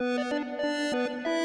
Thank you.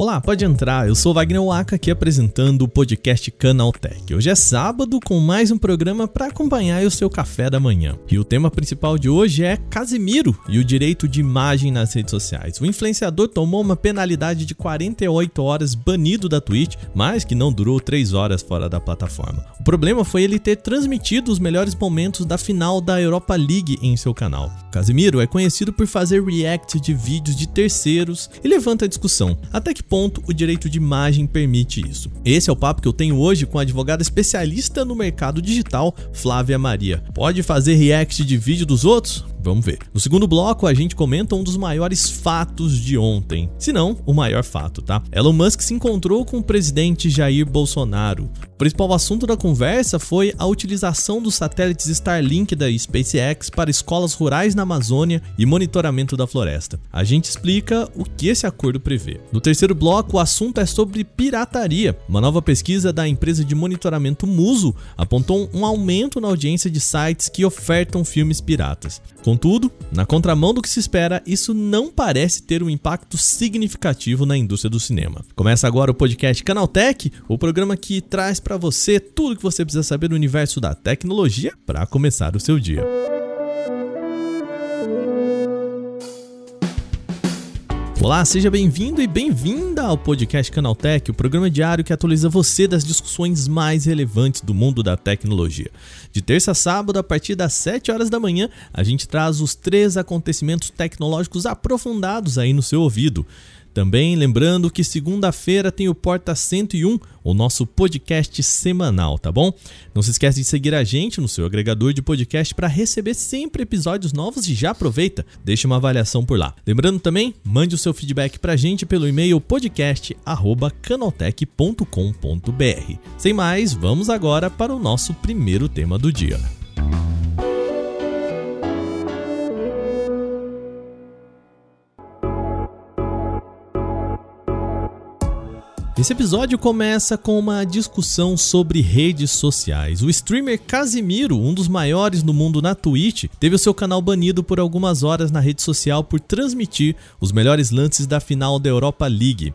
Olá, pode entrar. Eu sou Wagner Waka aqui apresentando o podcast Canaltech. Hoje é sábado com mais um programa para acompanhar o seu café da manhã. E o tema principal de hoje é Casimiro e o direito de imagem nas redes sociais. O influenciador tomou uma penalidade de 48 horas banido da Twitch, mas que não durou 3 horas fora da plataforma. O problema foi ele ter transmitido os melhores momentos da final da Europa League em seu canal. Casimiro é conhecido por fazer react de vídeos de terceiros e levanta a discussão. Até que ponto o direito de imagem permite isso. Esse é o papo que eu tenho hoje com a advogada especialista no mercado digital, Flávia Maria. Pode fazer react de vídeo dos outros? Vamos ver. No segundo bloco, a gente comenta um dos maiores fatos de ontem. Se não, o maior fato, tá? Elon Musk se encontrou com o presidente Jair Bolsonaro. Principal assunto da conversa foi a utilização dos satélites Starlink da SpaceX para escolas rurais na Amazônia e monitoramento da floresta. A gente explica o que esse acordo prevê. No terceiro bloco, o assunto é sobre pirataria. Uma nova pesquisa da empresa de monitoramento Muso apontou um aumento na audiência de sites que ofertam filmes piratas. Contudo, na contramão do que se espera, isso não parece ter um impacto significativo na indústria do cinema. Começa agora o podcast Canaltech, o programa que traz para você tudo o que você precisa saber do universo da tecnologia para começar o seu dia. Olá, seja bem-vindo e bem-vinda ao podcast Canaltech, o programa diário que atualiza você das discussões mais relevantes do mundo da tecnologia. De terça a sábado, a partir das 7 horas da manhã, a gente traz os três acontecimentos tecnológicos aprofundados aí no seu ouvido. Também lembrando que segunda-feira tem o Porta 101, o nosso podcast semanal, tá bom? Não se esquece de seguir a gente no seu agregador de podcast para receber sempre episódios novos e já aproveita, deixa uma avaliação por lá. Lembrando também, mande o seu feedback para a gente pelo e-mail podcast@canaltech.com.br. Sem mais, vamos agora para o nosso primeiro tema do dia. Esse episódio começa com uma discussão sobre redes sociais. O streamer Casimiro, um dos maiores no mundo na Twitch, teve o seu canal banido por algumas horas na rede social por transmitir os melhores lances da final da Europa League.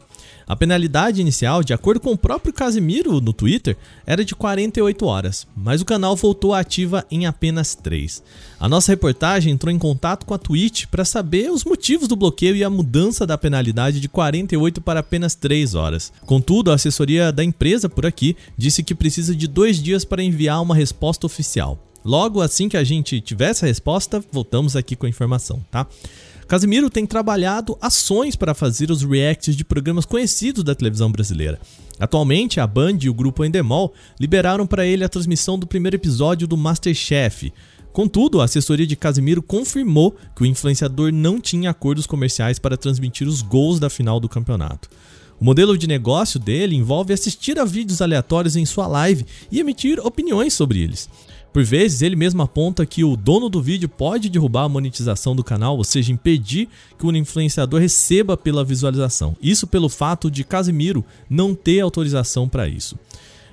A penalidade inicial, de acordo com o próprio Casimiro no Twitter, era de 48 horas, mas o canal voltou à ativa em apenas 3. A nossa reportagem entrou em contato com a Twitch para saber os motivos do bloqueio e a mudança da penalidade de 48 para apenas 3 horas. Contudo, a assessoria da empresa por aqui disse que precisa de dois dias para enviar uma resposta oficial. Logo assim que a gente tiver essa resposta, voltamos aqui com a informação, tá? Casimiro tem trabalhado ações para fazer os reacts de programas conhecidos da televisão brasileira. Atualmente, a Band e o grupo Endemol liberaram para ele a transmissão do primeiro episódio do Masterchef. Contudo, a assessoria de Casimiro confirmou que o influenciador não tinha acordos comerciais para transmitir os gols da final do campeonato. O modelo de negócio dele envolve assistir a vídeos aleatórios em sua live e emitir opiniões sobre eles. Por vezes, ele mesmo aponta que o dono do vídeo pode derrubar a monetização do canal, ou seja, impedir que o influenciador receba pela visualização. Isso pelo fato de Casimiro não ter autorização para isso.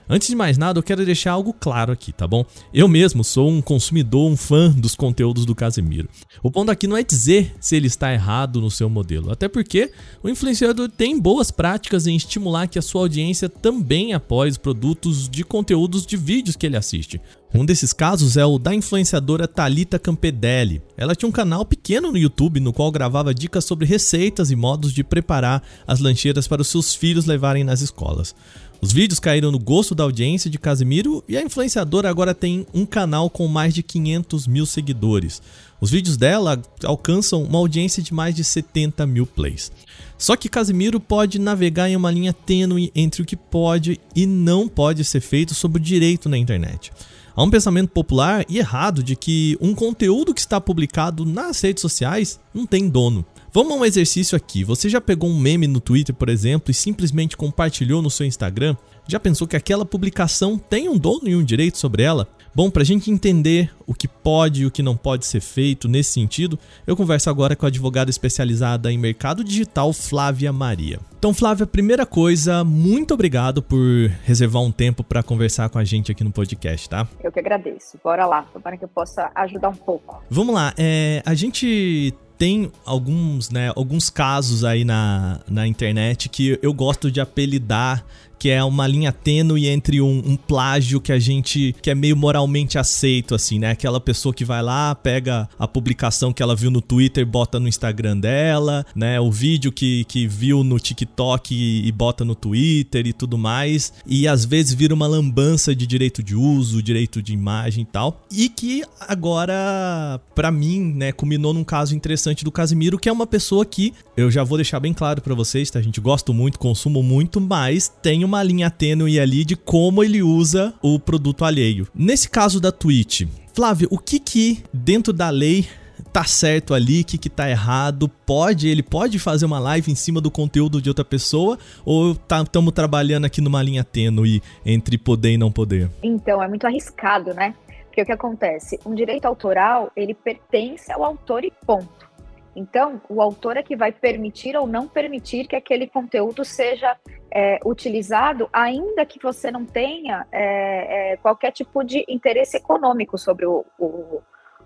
Antes de mais nada, eu quero deixar algo claro aqui, tá bom? Eu mesmo sou um consumidor, um fã dos conteúdos do Casemiro. O ponto aqui não é dizer se ele está errado no seu modelo, até porque o influenciador tem boas práticas em estimular que a sua audiência também apoie os produtos de conteúdos de vídeos que ele assiste. Um desses casos é o da influenciadora Talita Campedelli. Ela tinha um canal pequeno no YouTube no qual gravava dicas sobre receitas e modos de preparar as lancheiras para os seus filhos levarem nas escolas. Os vídeos caíram no gosto da audiência de Casimiro e a influenciadora agora tem um canal com mais de 500 mil seguidores. Os vídeos dela alcançam uma audiência de mais de 70 mil plays. Só que Casimiro pode navegar em uma linha tênue entre o que pode e não pode ser feito sobre o direito na internet. Há um pensamento popular e errado de que um conteúdo que está publicado nas redes sociais não tem dono. Vamos a um exercício aqui. Você já pegou um meme no Twitter, por exemplo, e simplesmente compartilhou no seu Instagram? Já pensou que aquela publicação tem um dono e um direito sobre ela? Bom, para a gente entender o que pode e o que não pode ser feito nesse sentido, eu converso agora com a advogada especializada em mercado digital, Flávia Maria. Então, Flávia, primeira coisa, muito obrigado por reservar um tempo para conversar com a gente aqui no podcast, tá? Eu que agradeço. Bora lá, para que eu possa ajudar um pouco. Vamos lá, é, a gente tem alguns, né, alguns casos aí na, na internet que eu gosto de apelidar que é uma linha tênue entre um, um, plágio que a gente que é meio moralmente aceito assim, né? Aquela pessoa que vai lá, pega a publicação que ela viu no Twitter, bota no Instagram dela, né? O vídeo que, que viu no TikTok e, e bota no Twitter e tudo mais, e às vezes vira uma lambança de direito de uso, direito de imagem e tal. E que agora, para mim, né, culminou num caso interessante do Casimiro, que é uma pessoa que eu já vou deixar bem claro para vocês, tá? A gente gosta muito, consumo muito, mas tem uma uma linha tênue ali de como ele usa o produto alheio. Nesse caso da Twitch, Flávio, o que que dentro da lei tá certo ali, o que, que tá errado, pode, ele pode fazer uma live em cima do conteúdo de outra pessoa, ou estamos tá, trabalhando aqui numa linha tênue entre poder e não poder? Então, é muito arriscado, né? Porque o que acontece? Um direito autoral, ele pertence ao autor e ponto. Então, o autor é que vai permitir ou não permitir que aquele conteúdo seja é, utilizado, ainda que você não tenha é, é, qualquer tipo de interesse econômico sobre o, o,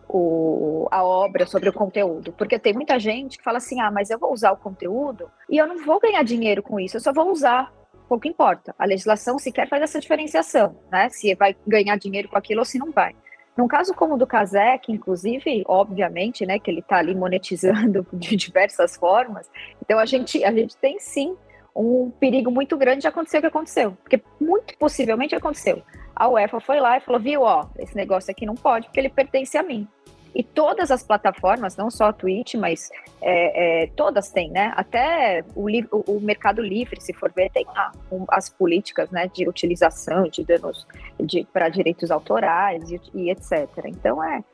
o, a obra, sobre o conteúdo. Porque tem muita gente que fala assim: ah, mas eu vou usar o conteúdo e eu não vou ganhar dinheiro com isso, eu só vou usar. Pouco importa. A legislação sequer faz essa diferenciação, né? Se vai ganhar dinheiro com aquilo ou se não vai. Num caso como o do Kazek, inclusive, obviamente, né, que ele está ali monetizando de diversas formas, então a gente, a gente tem sim um perigo muito grande de acontecer o que aconteceu, porque muito possivelmente aconteceu. A UEFA foi lá e falou, viu, ó, esse negócio aqui não pode, porque ele pertence a mim. E todas as plataformas, não só a Twitch, mas é, é, todas têm, né? Até o, o, Mercado Livre, se for ver, tem lá um, as políticas né, de utilização de danos de, para direitos autorais e, e, etc. Então é,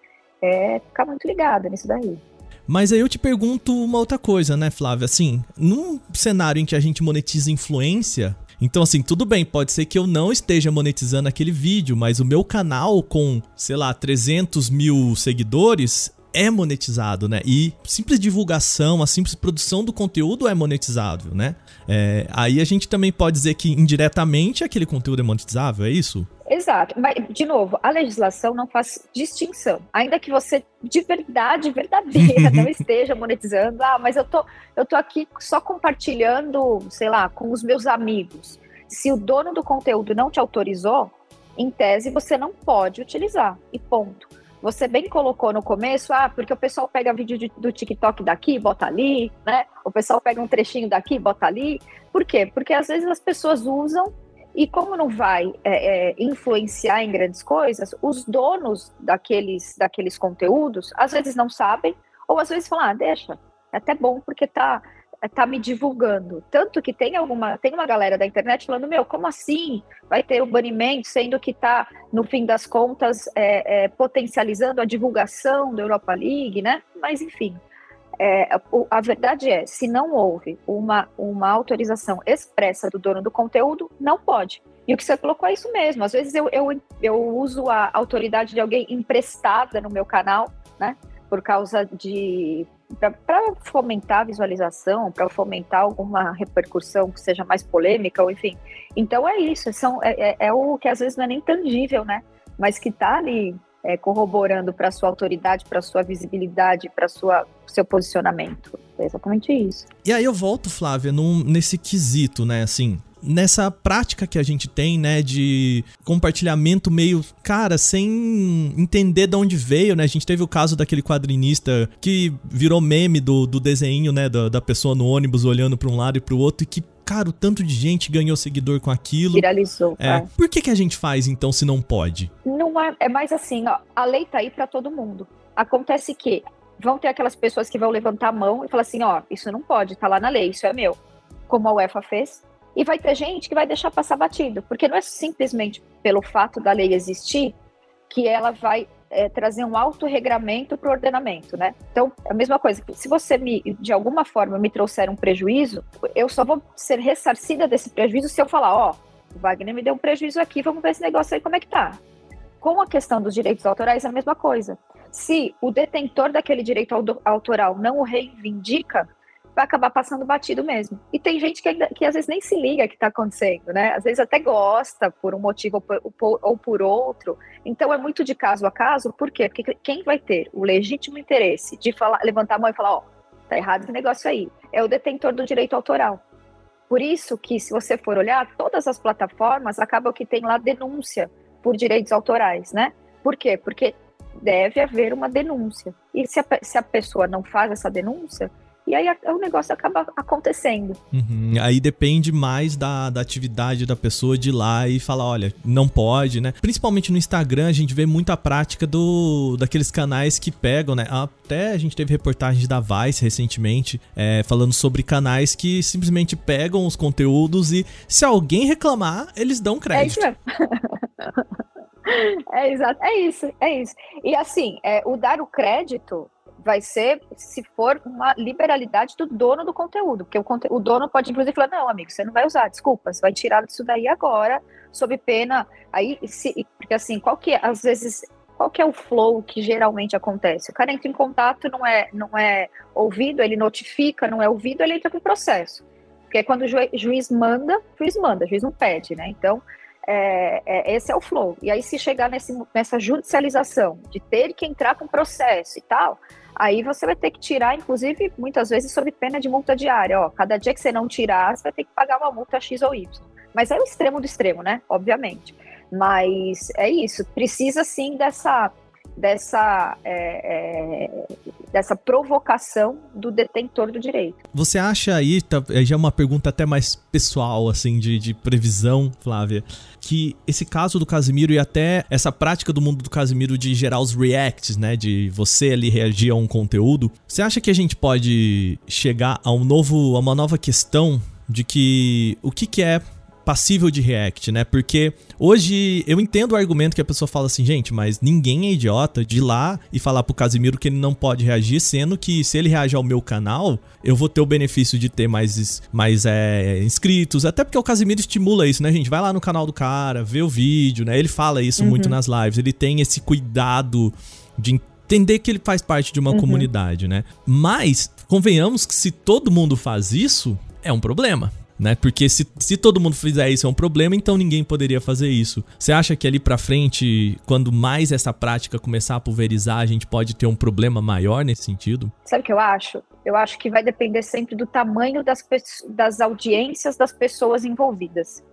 é ficar muito ligado nisso daí. Mas aí eu te pergunto uma outra coisa, né, Flávia? Assim, num cenário em que a gente monetiza influência, então, assim, tudo bem, pode ser que eu não esteja monetizando aquele vídeo, mas o meu canal com, sei lá, 300 mil seguidores é monetizado, né? E simples divulgação, a simples produção do conteúdo é monetizável, né? É, aí a gente também pode dizer que indiretamente aquele conteúdo é monetizável, é isso? Exato, mas de novo, a legislação não faz distinção. Ainda que você de verdade, verdadeira, não esteja monetizando, ah, mas eu tô, eu tô aqui só compartilhando, sei lá, com os meus amigos. Se o dono do conteúdo não te autorizou, em tese você não pode utilizar. E ponto. Você bem colocou no começo, ah, porque o pessoal pega vídeo de, do TikTok daqui, bota ali, né? O pessoal pega um trechinho daqui, bota ali. Por quê? Porque às vezes as pessoas usam e como não vai é, é, influenciar em grandes coisas, os donos daqueles, daqueles conteúdos às vezes não sabem, ou às vezes falam, ah, deixa, é até bom porque tá, tá me divulgando. Tanto que tem alguma, tem uma galera da internet falando, meu, como assim? Vai ter o banimento, sendo que tá, no fim das contas, é, é potencializando a divulgação da Europa League, né? Mas enfim. É, a verdade é, se não houve uma, uma autorização expressa do dono do conteúdo, não pode. E o que você colocou é isso mesmo. Às vezes eu, eu, eu uso a autoridade de alguém emprestada no meu canal, né? Por causa de. para fomentar a visualização, para fomentar alguma repercussão que seja mais polêmica, ou enfim. Então é isso, são, é, é, é o que às vezes não é nem tangível, né? Mas que está ali é, corroborando para sua autoridade, para sua visibilidade, para sua seu posicionamento. É exatamente isso. E aí eu volto, Flávia, num, nesse quesito, né? Assim, nessa prática que a gente tem, né, de compartilhamento meio, cara, sem entender de onde veio, né? A gente teve o caso daquele quadrinista que virou meme do, do desenho, né, da, da pessoa no ônibus olhando para um lado e para o outro e que cara, o tanto de gente ganhou seguidor com aquilo. Viralizou. É. é. Por que, que a gente faz então se não pode? Não é, é mais assim, ó, a lei tá aí para todo mundo. Acontece que vão ter aquelas pessoas que vão levantar a mão e falar assim, ó, isso não pode, tá lá na lei, isso é meu. Como a UEFA fez. E vai ter gente que vai deixar passar batido, porque não é simplesmente pelo fato da lei existir que ela vai é, trazer um autorregramento para o ordenamento, né? Então, a mesma coisa. Se você me, de alguma forma, me trouxer um prejuízo, eu só vou ser ressarcida desse prejuízo se eu falar, ó, oh, o Wagner me deu um prejuízo aqui, vamos ver esse negócio aí como é que tá. com a questão dos direitos autorais é a mesma coisa. Se o detentor daquele direito autoral não o reivindica, vai acabar passando batido mesmo. E tem gente que, que às vezes nem se liga que está acontecendo, né? Às vezes até gosta por um motivo ou por, ou por outro. Então é muito de caso a caso, por quê? Porque quem vai ter o legítimo interesse de falar, levantar a mão e falar, ó, oh, tá errado esse negócio aí, é o detentor do direito autoral. Por isso que, se você for olhar, todas as plataformas acabam que tem lá denúncia por direitos autorais, né? Por quê? Porque deve haver uma denúncia. E se a, se a pessoa não faz essa denúncia, e aí o negócio acaba acontecendo. Uhum. Aí depende mais da, da atividade da pessoa de ir lá e falar, olha, não pode, né? Principalmente no Instagram, a gente vê muita prática do daqueles canais que pegam, né? Até a gente teve reportagens da Vice recentemente é, falando sobre canais que simplesmente pegam os conteúdos e se alguém reclamar, eles dão crédito. É isso É exato, é isso, é isso. E assim, é, o dar o crédito vai ser se for uma liberalidade do dono do conteúdo, porque o, conte o dono pode inclusive falar, não, amigo, você não vai usar, desculpa, você vai tirar disso daí agora, sob pena, aí, se, porque assim, qual que é, às vezes, qual que é o flow que geralmente acontece? O cara entra em contato, não é, não é ouvido, ele notifica, não é ouvido, ele entra com processo, porque quando o juiz, juiz manda, juiz manda, juiz não pede, né, então... É, é, esse é o flow. E aí, se chegar nesse, nessa judicialização de ter que entrar com processo e tal, Aí você vai ter que tirar, inclusive, muitas vezes sob pena de multa diária. Ó, cada dia que você não tirar, você vai ter que pagar uma multa X ou Y. Mas é o extremo do extremo, né? Obviamente. Mas é isso. Precisa sim dessa dessa, é, é, dessa provocação do detentor do direito. Você acha aí, tá, já é uma pergunta até mais pessoal, assim, de, de previsão, Flávia, que esse caso do Casimiro e até essa prática do mundo do Casimiro de gerar os reacts, né, de você ali reagir a um conteúdo, você acha que a gente pode chegar a um novo, a uma nova questão de que o que, que é passível de react, né? Porque hoje eu entendo o argumento que a pessoa fala assim, gente, mas ninguém é idiota de ir lá e falar pro Casimiro que ele não pode reagir, sendo que se ele reagir ao meu canal, eu vou ter o benefício de ter mais, mais é, inscritos. Até porque o Casimiro estimula isso, né, gente? Vai lá no canal do cara, vê o vídeo, né? Ele fala isso uhum. muito nas lives, ele tem esse cuidado de entender que ele faz parte de uma uhum. comunidade, né? Mas, convenhamos que se todo mundo faz isso, é um problema né? Porque se, se todo mundo fizer isso é um problema, então ninguém poderia fazer isso. Você acha que ali para frente, quando mais essa prática começar a pulverizar, a gente pode ter um problema maior nesse sentido? Sabe o que eu acho? Eu acho que vai depender sempre do tamanho das, das audiências das pessoas envolvidas.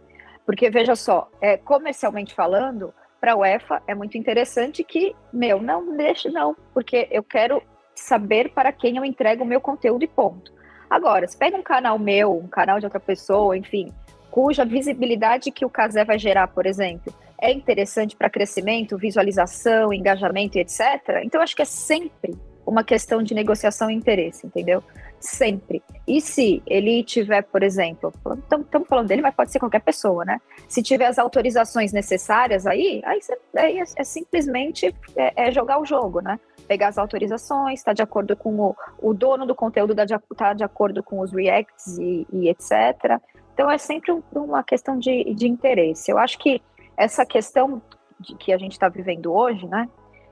Porque veja só, é, comercialmente falando, para a UEFA é muito interessante que, meu, não deixe não, porque eu quero saber para quem eu entrego o meu conteúdo e ponto. Agora, se pega um canal meu, um canal de outra pessoa, enfim, cuja visibilidade que o Casé vai gerar, por exemplo, é interessante para crescimento, visualização, engajamento e etc. Então, acho que é sempre uma questão de negociação e interesse, entendeu? Sempre. E se ele tiver, por exemplo, estamos falando dele, mas pode ser qualquer pessoa, né? Se tiver as autorizações necessárias aí, aí, aí é, é, simplesmente é, é jogar o jogo, né? pegar as autorizações, está de acordo com o, o dono do conteúdo, está de, tá de acordo com os reacts e, e etc. Então é sempre um, uma questão de, de interesse. Eu acho que essa questão de, que a gente está vivendo hoje, né,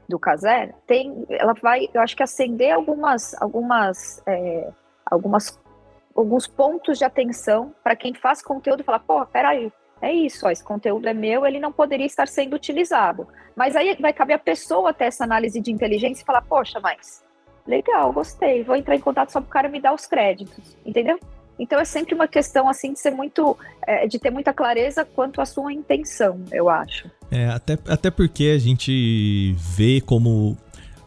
do Casé, tem, ela vai, eu acho que acender algumas, algumas, é, algumas, alguns pontos de atenção para quem faz conteúdo e falar, pô, peraí, é isso, ó, esse conteúdo é meu, ele não poderia estar sendo utilizado. Mas aí vai caber a pessoa ter essa análise de inteligência e falar, poxa, mas legal, gostei, vou entrar em contato só para o cara me dar os créditos, entendeu? Então é sempre uma questão assim de ser muito, é, de ter muita clareza quanto à sua intenção, eu acho. É, até, até porque a gente vê como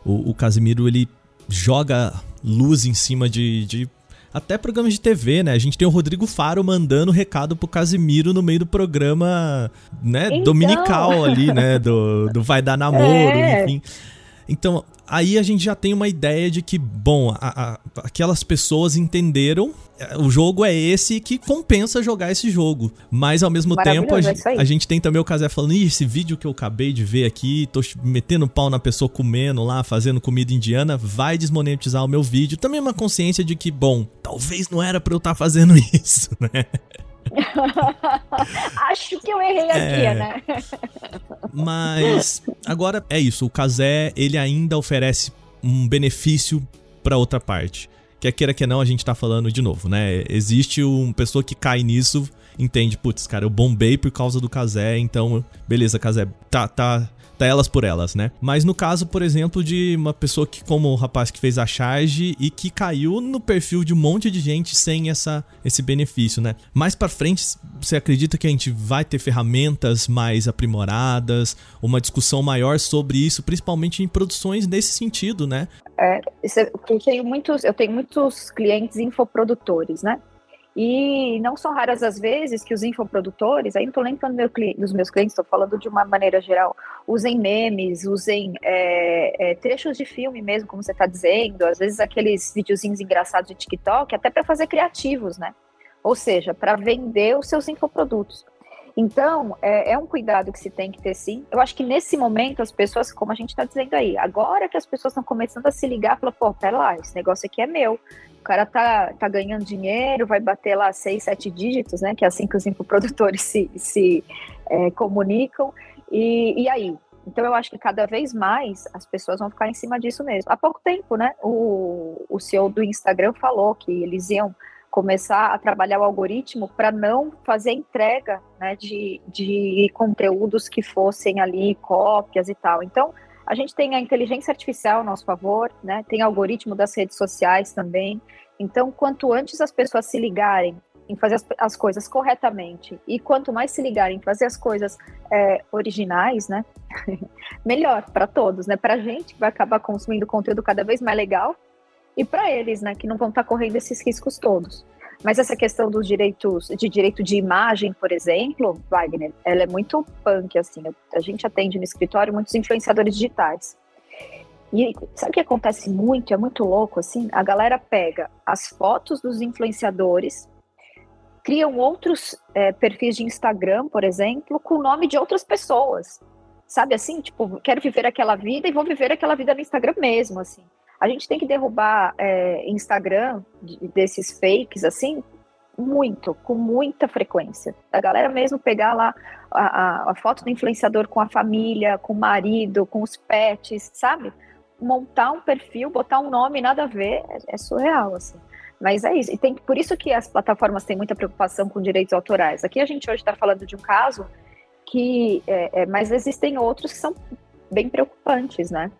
o, o Casimiro ele joga luz em cima de, de até programas de TV, né? A gente tem o Rodrigo Faro mandando recado pro Casimiro no meio do programa, né, então... dominical ali, né, do, do Vai Dar Namoro, é. enfim. Então, aí a gente já tem uma ideia de que, bom, a, a, aquelas pessoas entenderam o jogo é esse que compensa jogar esse jogo. Mas ao mesmo tempo, a, é a, gente tem também o Casé falando: Ih, esse vídeo que eu acabei de ver aqui, tô metendo pau na pessoa comendo lá, fazendo comida indiana, vai desmonetizar o meu vídeo. Também uma consciência de que, bom, talvez não era pra eu estar tá fazendo isso, né? Acho que eu errei aqui, é... né? Mas agora é isso, o Casé, ele ainda oferece um benefício para outra parte. Quer queira que não, a gente tá falando de novo, né? Existe uma pessoa que cai nisso, entende, putz, cara, eu bombei por causa do Casé, então, beleza, Casé, tá, tá, tá elas por elas, né? Mas no caso, por exemplo, de uma pessoa que, como o rapaz que fez a charge e que caiu no perfil de um monte de gente sem essa, esse benefício, né? Mais para frente, você acredita que a gente vai ter ferramentas mais aprimoradas, uma discussão maior sobre isso, principalmente em produções nesse sentido, né? É, eu tenho muitos, eu tenho muitos clientes infoprodutores, né? E não são raras as vezes que os infoprodutores, aí não estou meu, dos meus clientes, estou falando de uma maneira geral, usem memes, usem é, é, trechos de filme mesmo, como você está dizendo, às vezes aqueles videozinhos engraçados de TikTok, até para fazer criativos, né? Ou seja, para vender os seus infoprodutos. Então, é, é, um cuidado que se tem que ter sim. Eu acho que nesse momento as pessoas, como a gente está dizendo aí, agora que as pessoas estão começando a se ligar, falar, pô, pera lá, esse negócio aqui é meu. O cara tá, tá ganhando dinheiro, vai bater lá seis, sete dígitos, né? Que é assim que os infoprodutores se, se é, comunicam. E, e aí? Então eu acho que cada vez mais as pessoas vão ficar em cima disso mesmo. Há pouco tempo, né? O, o CEO do Instagram falou que eles iam começar a trabalhar o algoritmo para não fazer entrega né, de, de conteúdos que fossem ali cópias e tal. Então, a gente tem a inteligência artificial a nosso favor, né? Tem algoritmo das redes sociais também. Então, quanto antes as pessoas se ligarem em fazer as, as coisas corretamente e quanto mais se ligarem em fazer as coisas é, originais, né? melhor para todos, né? Para a gente que vai acabar consumindo conteúdo cada vez mais legal e para eles, né? Que não vão estar tá correndo esses riscos todos. Mas essa questão dos direitos, de direito de imagem, por exemplo, Wagner, ela é muito punk, assim. A gente atende no escritório muitos influenciadores digitais. E sabe o que acontece muito? É muito louco, assim. A galera pega as fotos dos influenciadores, criam outros é, perfis de Instagram, por exemplo, com o nome de outras pessoas. Sabe assim? Tipo, quero viver aquela vida e vou viver aquela vida no Instagram mesmo, assim. A gente tem que derrubar é, Instagram desses fakes, assim, muito, com muita frequência. A galera mesmo pegar lá a, a, a, foto do influenciador com a família, com o marido, com os pets, sabe? Montar um perfil, botar um nome, nada a ver, é, é surreal, assim. Mas é isso. E tem, por isso que as plataformas têm muita preocupação com direitos autorais. Aqui a gente hoje está falando de um caso que, é, é, mas existem outros que são bem preocupantes, né?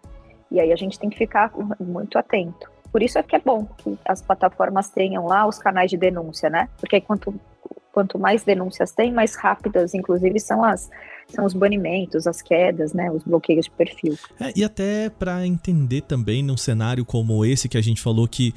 E aí a gente tem que ficar muito atento. Por isso é que é bom que as plataformas tenham lá os canais de denúncia, né? Porque quanto, quanto mais denúncias tem, mais rápidas, inclusive, são as são os banimentos, as quedas, né, os bloqueios de perfil. É, e até para entender também num cenário como esse que a gente falou que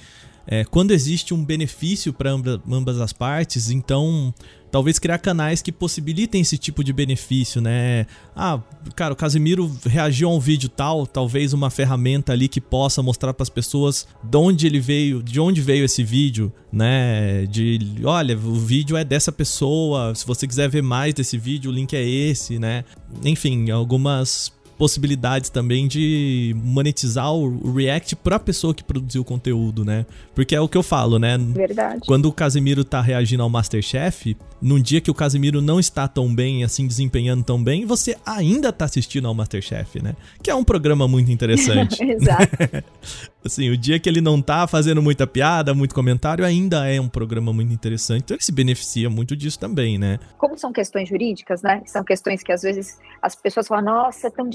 é, quando existe um benefício para ambas, as partes, então talvez criar canais que possibilitem esse tipo de benefício, né? Ah, cara, o Casimiro reagiu a um vídeo tal, talvez uma ferramenta ali que possa mostrar para as pessoas de onde ele veio, de onde veio esse vídeo, né? De, olha, o vídeo é dessa pessoa, se você quiser ver mais desse vídeo, o link é esse, né? Enfim, algumas possibilidades também de monetizar o React pra pessoa que produziu o conteúdo, né? Porque é o que eu falo, né? Verdade. Quando o Casimiro tá reagindo ao Masterchef, num dia que o Casimiro não está tão bem, assim, desempenhando tão bem, você ainda tá assistindo ao Masterchef, né? Que é um programa muito interessante. Exato. assim, o dia que ele não tá fazendo muita piada, muito comentário, ainda é um programa muito interessante. Então ele se beneficia muito disso também, né? Como são questões jurídicas, né? São questões que às vezes as pessoas falam, nossa, é tão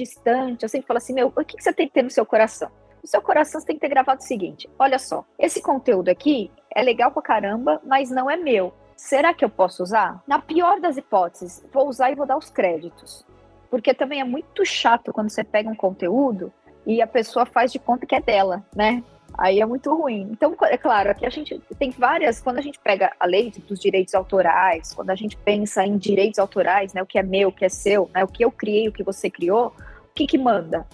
Eu sempre falo assim, meu, o que você tem que ter no seu coração? No seu coração você tem que ter gravado o seguinte: olha só, esse conteúdo aqui é legal pra caramba, mas não é meu. Será que eu posso usar? Na pior das hipóteses, vou usar e vou dar os créditos. Porque também é muito chato quando você pega um conteúdo e a pessoa faz de conta que é dela, né? Aí é muito ruim. Então, é claro, aqui a gente tem várias. Quando a gente pega a lei dos direitos autorais, quando a gente pensa em direitos autorais, né, o que é meu, o que é seu, né, o que eu criei, o que você criou, que, que manda?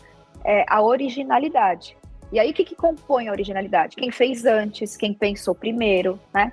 É a originalidade. E aí, o que, que compõe a originalidade? Quem fez antes, quem pensou primeiro, né?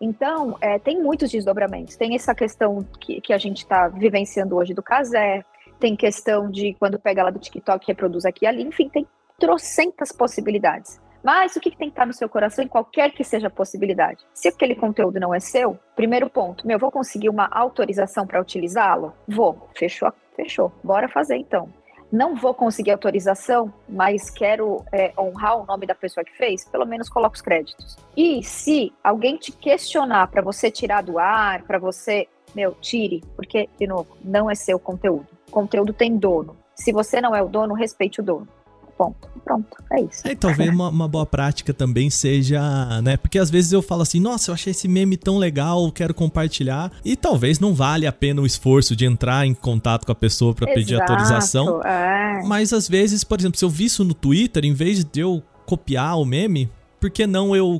Então, é, tem muitos desdobramentos. Tem essa questão que, que a gente está vivenciando hoje do casé, tem questão de quando pega lá do TikTok, reproduz aqui e ali, enfim, tem trocentas possibilidades. Mas o que, que tem que estar no seu coração, em qualquer que seja a possibilidade? Se aquele conteúdo não é seu, primeiro ponto, meu, vou conseguir uma autorização para utilizá-lo? Vou. Fechou? Fechou. Bora fazer então não vou conseguir autorização, mas quero é, honrar o nome da pessoa que fez, pelo menos coloque os créditos. E se alguém te questionar para você tirar do ar, para você, meu, tire, porque, de novo, não é seu conteúdo. O conteúdo tem dono. Se você não é o dono, respeite o dono. Ponto. Pronto, é isso. É, talvez uma, uma, boa prática também seja, né? Porque às vezes eu falo assim, nossa, eu achei esse meme tão legal, quero compartilhar. E talvez não vale a pena o esforço de entrar em contato com a pessoa para pedir autorização. É. Mas às vezes, por exemplo, se eu vi isso no Twitter, em vez de eu copiar o meme, por que não eu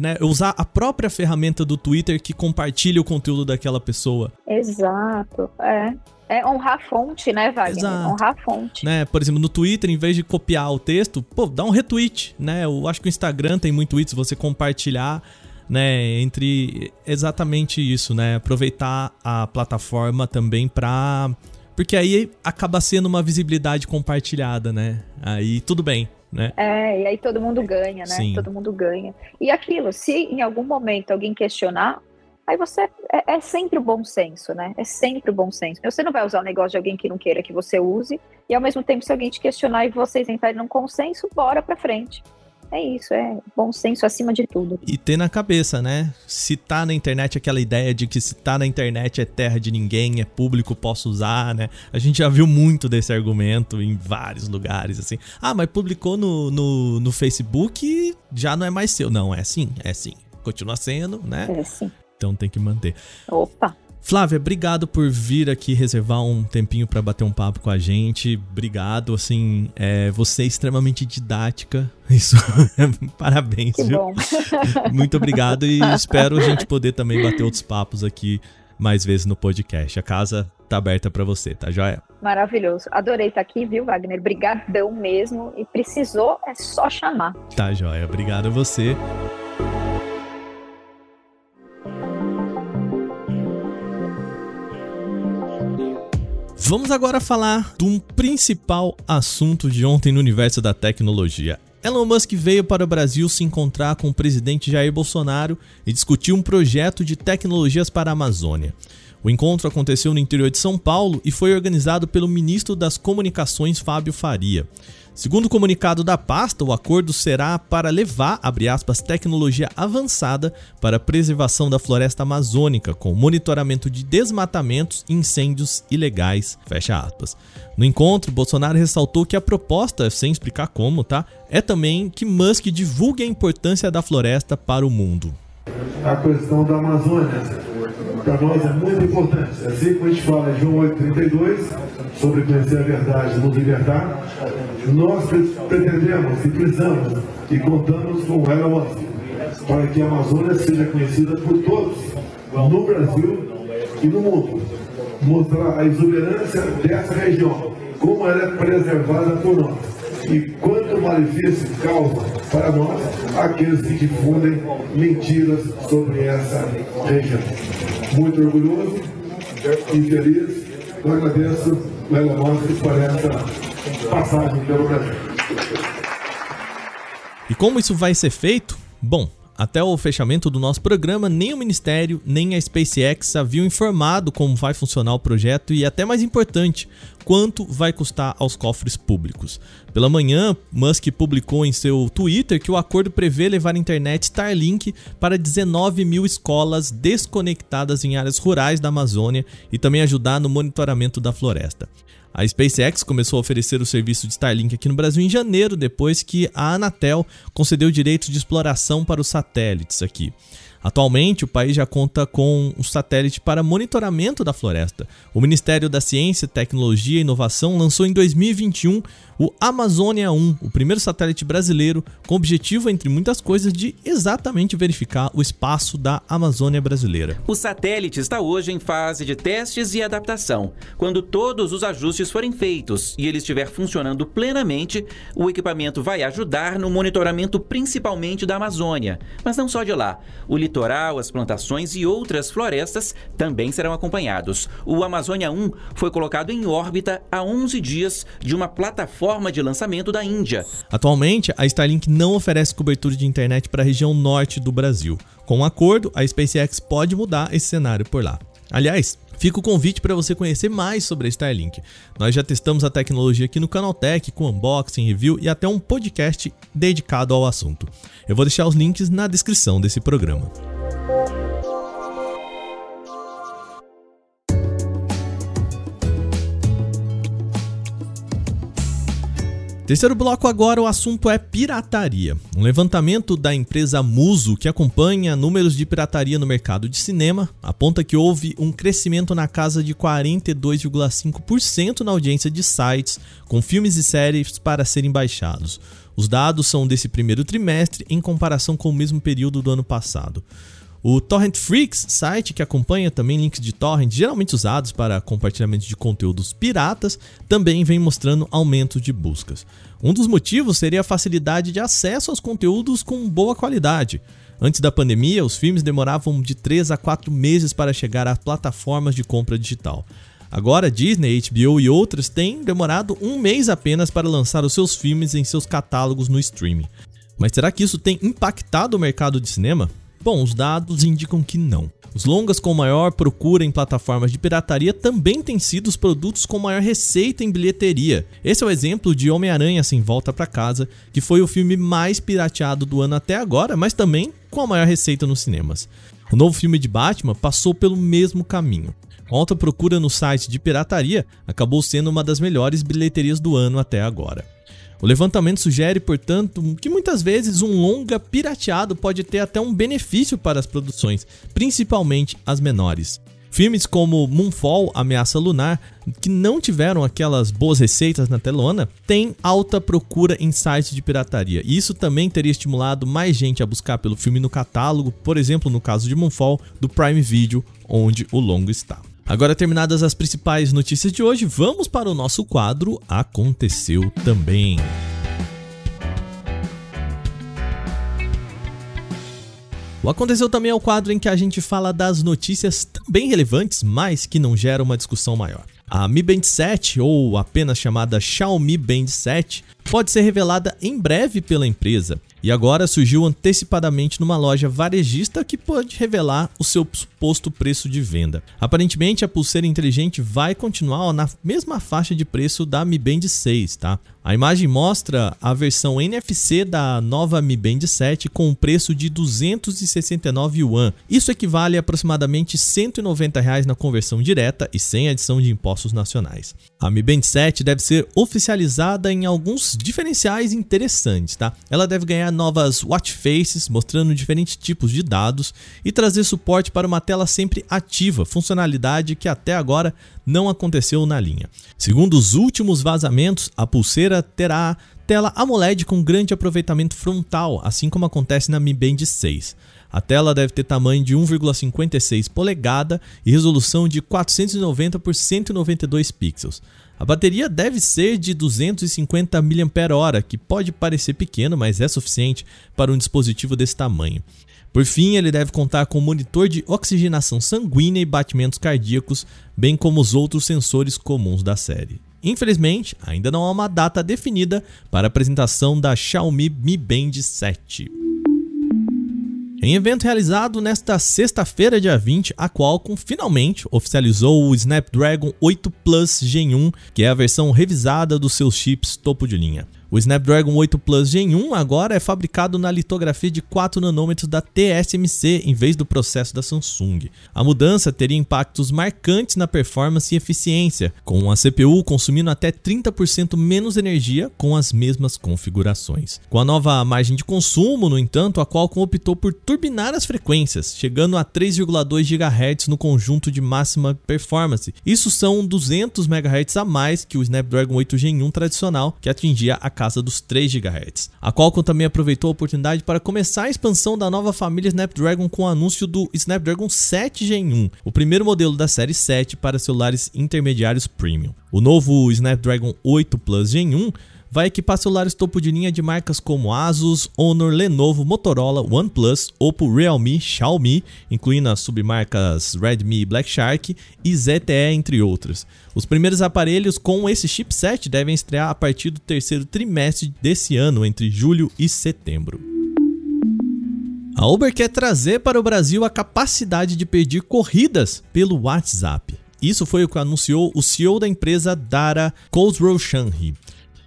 né, usar a própria ferramenta do Twitter que compartilha o conteúdo daquela pessoa. Exato, é. É honrar a fonte, né, Wagner? Exato. Honrar a fonte. Né, por exemplo, no Twitter, em vez de copiar o texto, pô, dá um retweet, né? Eu acho que o Instagram tem muito isso, você compartilhar, né, entre exatamente isso, né? Aproveitar a plataforma também para porque aí acaba sendo uma visibilidade compartilhada, né? Aí tudo bem, né? É, e aí todo mundo ganha, né? Sim. Todo mundo ganha. E aquilo, se em algum momento alguém questionar, aí você é, é, sempre o bom senso, né? É sempre o bom senso. Você não vai usar o negócio de alguém que não queira que você use, e ao mesmo tempo, se alguém te questionar e vocês entrarem num consenso, bora pra frente. É isso, é bom senso acima de tudo. E ter na cabeça, né? Se tá na internet aquela ideia de que se tá na internet é terra de ninguém, é público, posso usar, né? A gente já viu muito desse argumento em vários lugares, assim. Ah, mas publicou no, no, no Facebook já não é mais seu. Não, é sim, é sim. Continua sendo, né? É sim. Então tem que manter. Opa! Flávia, obrigado por vir aqui reservar um tempinho para bater um papo com a gente. Obrigado, assim, é, você é extremamente didática. Isso, parabéns, que viu? Bom. Muito obrigado e espero a gente poder também bater outros papos aqui mais vezes no podcast. A casa tá aberta para você, tá joia? Maravilhoso. Adorei estar aqui, viu, Wagner? Brigadão mesmo. E precisou, é só chamar. Tá joia. Obrigado a você. Vamos agora falar de um principal assunto de ontem no universo da tecnologia. Elon Musk veio para o Brasil se encontrar com o presidente Jair Bolsonaro e discutir um projeto de tecnologias para a Amazônia. O encontro aconteceu no interior de São Paulo e foi organizado pelo ministro das Comunicações Fábio Faria. Segundo o comunicado da pasta, o acordo será para levar, aspas, tecnologia avançada para a preservação da floresta amazônica, com monitoramento de desmatamentos e incêndios ilegais. No encontro, Bolsonaro ressaltou que a proposta, sem explicar como, tá, é também que Musk divulgue a importância da floresta para o mundo. A questão da Amazônia, para nós é muito importante. Assim como a gente fala em João 8,32, sobre conhecer a verdade e nos libertar, nós pretendemos e precisamos e contamos com o Elon para que a Amazônia seja conhecida por todos no Brasil e no mundo. Mostrar a exuberância dessa região, como ela é preservada por nós e quanto malefício causa para nós aqueles que difundem mentiras sobre essa região. Muito orgulhoso e feliz. Eu agradeço Elon Musk por essa passagem pelo Brasil. E como isso vai ser feito? Bom, até o fechamento do nosso programa, nem o Ministério nem a SpaceX haviam informado como vai funcionar o projeto e, até mais importante, quanto vai custar aos cofres públicos. Pela manhã, Musk publicou em seu Twitter que o acordo prevê levar a internet Starlink para 19 mil escolas desconectadas em áreas rurais da Amazônia e também ajudar no monitoramento da floresta. A SpaceX começou a oferecer o serviço de Starlink aqui no Brasil em janeiro, depois que a Anatel concedeu direitos de exploração para os satélites aqui. Atualmente, o país já conta com um satélite para monitoramento da floresta. O Ministério da Ciência, Tecnologia e Inovação lançou em 2021 o Amazônia 1, o primeiro satélite brasileiro, com o objetivo, entre muitas coisas, de exatamente verificar o espaço da Amazônia brasileira. O satélite está hoje em fase de testes e adaptação. Quando todos os ajustes forem feitos e ele estiver funcionando plenamente, o equipamento vai ajudar no monitoramento principalmente da Amazônia, mas não só de lá. O litoral, as plantações e outras florestas também serão acompanhados. O Amazônia 1 foi colocado em órbita há 11 dias de uma plataforma de lançamento da Índia. Atualmente, a Starlink não oferece cobertura de internet para a região norte do Brasil. Com um acordo, a SpaceX pode mudar esse cenário por lá. Aliás, Fica o convite para você conhecer mais sobre a Starlink. Nós já testamos a tecnologia aqui no Canaltech com unboxing, review e até um podcast dedicado ao assunto. Eu vou deixar os links na descrição desse programa. Terceiro bloco agora, o assunto é pirataria. Um levantamento da empresa Muso, que acompanha números de pirataria no mercado de cinema, aponta que houve um crescimento na casa de 42,5% na audiência de sites com filmes e séries para serem baixados. Os dados são desse primeiro trimestre em comparação com o mesmo período do ano passado. O Torrent Freaks, site que acompanha também links de torrent geralmente usados para compartilhamento de conteúdos piratas, também vem mostrando aumento de buscas. Um dos motivos seria a facilidade de acesso aos conteúdos com boa qualidade. Antes da pandemia, os filmes demoravam de 3 a 4 meses para chegar a plataformas de compra digital. Agora, Disney, HBO e outras têm demorado um mês apenas para lançar os seus filmes em seus catálogos no streaming. Mas será que isso tem impactado o mercado de cinema? Bom, os dados indicam que não. Os longas com maior procura em plataformas de pirataria também têm sido os produtos com maior receita em bilheteria. Esse é o exemplo de Homem-Aranha Sem Volta para Casa, que foi o filme mais pirateado do ano até agora, mas também com a maior receita nos cinemas. O novo filme de Batman passou pelo mesmo caminho. Com alta procura no site de pirataria, acabou sendo uma das melhores bilheterias do ano até agora. O levantamento sugere, portanto, que muitas vezes um longa pirateado pode ter até um benefício para as produções, principalmente as menores. Filmes como Moonfall, Ameaça Lunar, que não tiveram aquelas boas receitas na telona, têm alta procura em sites de pirataria. E isso também teria estimulado mais gente a buscar pelo filme no catálogo, por exemplo, no caso de Moonfall, do Prime Video, onde o longo está. Agora terminadas as principais notícias de hoje, vamos para o nosso quadro Aconteceu também. O Aconteceu também é o quadro em que a gente fala das notícias também relevantes, mas que não geram uma discussão maior. A Mi Band 7, ou apenas chamada Xiaomi Band 7, pode ser revelada em breve pela empresa e agora surgiu antecipadamente numa loja varejista que pode revelar o seu suposto preço de venda. Aparentemente, a pulseira inteligente vai continuar na mesma faixa de preço da Mi Band 6, tá? A imagem mostra a versão NFC da nova Mi Band 7 com um preço de 269 yuan. Isso equivale a aproximadamente 190 reais na conversão direta e sem adição de impostos nacionais. A Mi Band 7 deve ser oficializada em alguns diferenciais interessantes, tá? Ela deve ganhar novas watch faces, mostrando diferentes tipos de dados e trazer suporte para uma tela sempre ativa, funcionalidade que até agora não aconteceu na linha. Segundo os últimos vazamentos, a pulseira terá tela AMOLED com grande aproveitamento frontal, assim como acontece na Mi Band 6. A tela deve ter tamanho de 1,56 polegada e resolução de 490 por 192 pixels. A bateria deve ser de 250 mAh, que pode parecer pequeno, mas é suficiente para um dispositivo desse tamanho. Por fim, ele deve contar com monitor de oxigenação sanguínea e batimentos cardíacos, bem como os outros sensores comuns da série. Infelizmente, ainda não há uma data definida para a apresentação da Xiaomi Mi Band 7. Em evento realizado nesta sexta-feira, dia 20, a Qualcomm finalmente oficializou o Snapdragon 8 Plus Gen 1, que é a versão revisada dos seus chips topo de linha. O Snapdragon 8 Plus Gen 1 agora é fabricado na litografia de 4 nanômetros da TSMC em vez do processo da Samsung. A mudança teria impactos marcantes na performance e eficiência, com a CPU consumindo até 30% menos energia com as mesmas configurações. Com a nova margem de consumo, no entanto, a Qualcomm optou por turbinar as frequências, chegando a 3,2 GHz no conjunto de máxima performance. Isso são 200 MHz a mais que o Snapdragon 8 Gen 1 tradicional, que atingia a casa dos 3 GHz. A Qualcomm também aproveitou a oportunidade para começar a expansão da nova família Snapdragon com o anúncio do Snapdragon 7 Gen 1, o primeiro modelo da série 7 para celulares intermediários premium. O novo Snapdragon 8 Plus Gen 1 vai equipar celulares topo de linha de marcas como Asus, Honor, Lenovo, Motorola, OnePlus, Oppo, Realme, Xiaomi, incluindo as submarcas Redmi e Black Shark e ZTE, entre outras. Os primeiros aparelhos com esse chipset devem estrear a partir do terceiro trimestre desse ano, entre julho e setembro. A Uber quer trazer para o Brasil a capacidade de pedir corridas pelo WhatsApp. Isso foi o que anunciou o CEO da empresa Dara Khosrowshahi.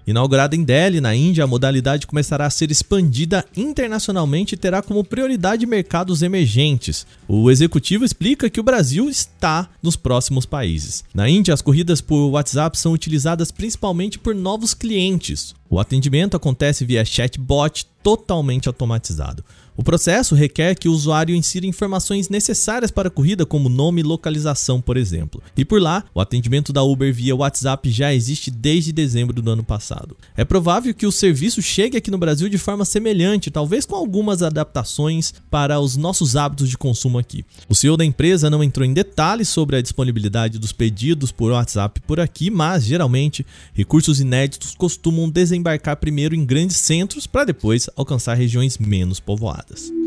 Inaugurada em Delhi, na Índia, a modalidade começará a ser expandida internacionalmente e terá como prioridade mercados emergentes. O executivo explica que o Brasil está nos próximos países. Na Índia, as corridas por WhatsApp são utilizadas principalmente por novos clientes. O atendimento acontece via chatbot totalmente automatizado. O processo requer que o usuário insira informações necessárias para a corrida, como nome e localização, por exemplo. E por lá, o atendimento da Uber via WhatsApp já existe desde dezembro do ano passado. É provável que o serviço chegue aqui no Brasil de forma semelhante, talvez com algumas adaptações para os nossos hábitos de consumo aqui. O CEO da empresa não entrou em detalhes sobre a disponibilidade dos pedidos por WhatsApp por aqui, mas geralmente recursos inéditos costumam desembarcar primeiro em grandes centros para depois alcançar regiões menos povoadas.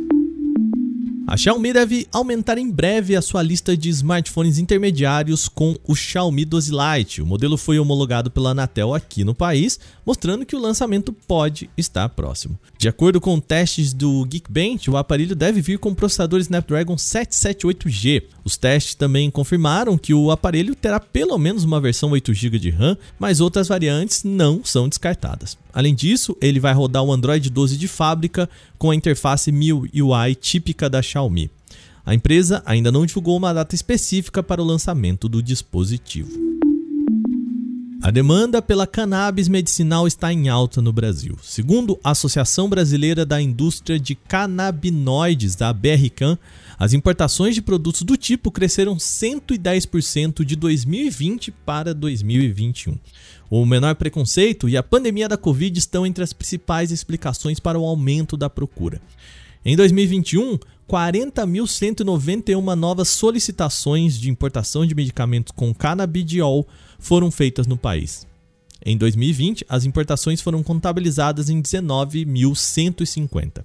A Xiaomi deve aumentar em breve a sua lista de smartphones intermediários com o Xiaomi 12 Lite. O modelo foi homologado pela Anatel aqui no país, mostrando que o lançamento pode estar próximo. De acordo com testes do Geekbench, o aparelho deve vir com processador Snapdragon 778G. Os testes também confirmaram que o aparelho terá pelo menos uma versão 8GB de RAM, mas outras variantes não são descartadas. Além disso, ele vai rodar o Android 12 de fábrica com a interface MIUI típica da Xiaomi. A empresa ainda não divulgou uma data específica para o lançamento do dispositivo. A demanda pela cannabis medicinal está em alta no Brasil. Segundo a Associação Brasileira da Indústria de Canabinoides, a BRCAN, as importações de produtos do tipo cresceram 110% de 2020 para 2021. O menor preconceito e a pandemia da Covid estão entre as principais explicações para o aumento da procura. Em 2021, 40.191 novas solicitações de importação de medicamentos com canabidiol foram feitas no país. Em 2020, as importações foram contabilizadas em 19.150.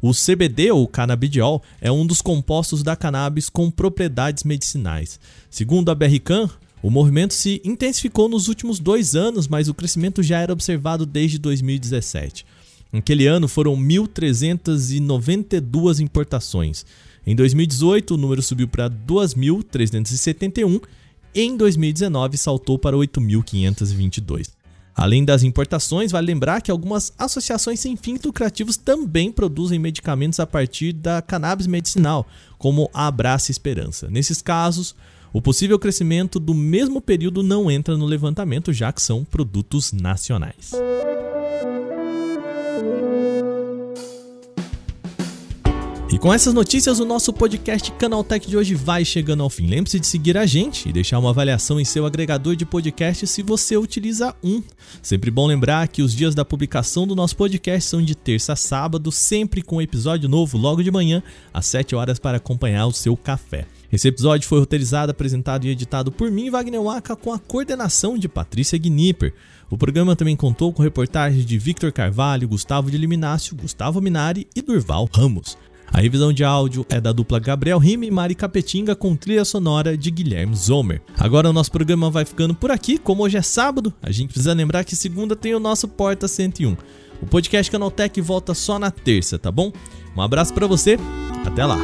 O CBD, ou canabidiol, é um dos compostos da cannabis com propriedades medicinais. Segundo a Berrican, o movimento se intensificou nos últimos dois anos, mas o crescimento já era observado desde 2017. Naquele ano foram 1.392 importações. Em 2018, o número subiu para 2.371 e em 2019 saltou para 8.522. Além das importações, vale lembrar que algumas associações sem fins lucrativos também produzem medicamentos a partir da cannabis medicinal, como a Abraça Esperança. Nesses casos, o possível crescimento do mesmo período não entra no levantamento, já que são produtos nacionais. Com essas notícias, o nosso podcast Canaltech de hoje vai chegando ao fim. Lembre-se de seguir a gente e deixar uma avaliação em seu agregador de podcast se você utiliza um. Sempre bom lembrar que os dias da publicação do nosso podcast são de terça a sábado, sempre com episódio novo logo de manhã, às 7 horas, para acompanhar o seu café. Esse episódio foi roteirizado, apresentado e editado por mim, Wagner Waka, com a coordenação de Patrícia Gnipper. O programa também contou com reportagens de Victor Carvalho, Gustavo de Liminácio, Gustavo Minari e Durval Ramos. A revisão de áudio é da dupla Gabriel Rime e Mari Capetinga com trilha sonora de Guilherme Zomer. Agora o nosso programa vai ficando por aqui, como hoje é sábado, a gente precisa lembrar que segunda tem o nosso Porta 101. O podcast Canaltech volta só na terça, tá bom? Um abraço para você, até lá.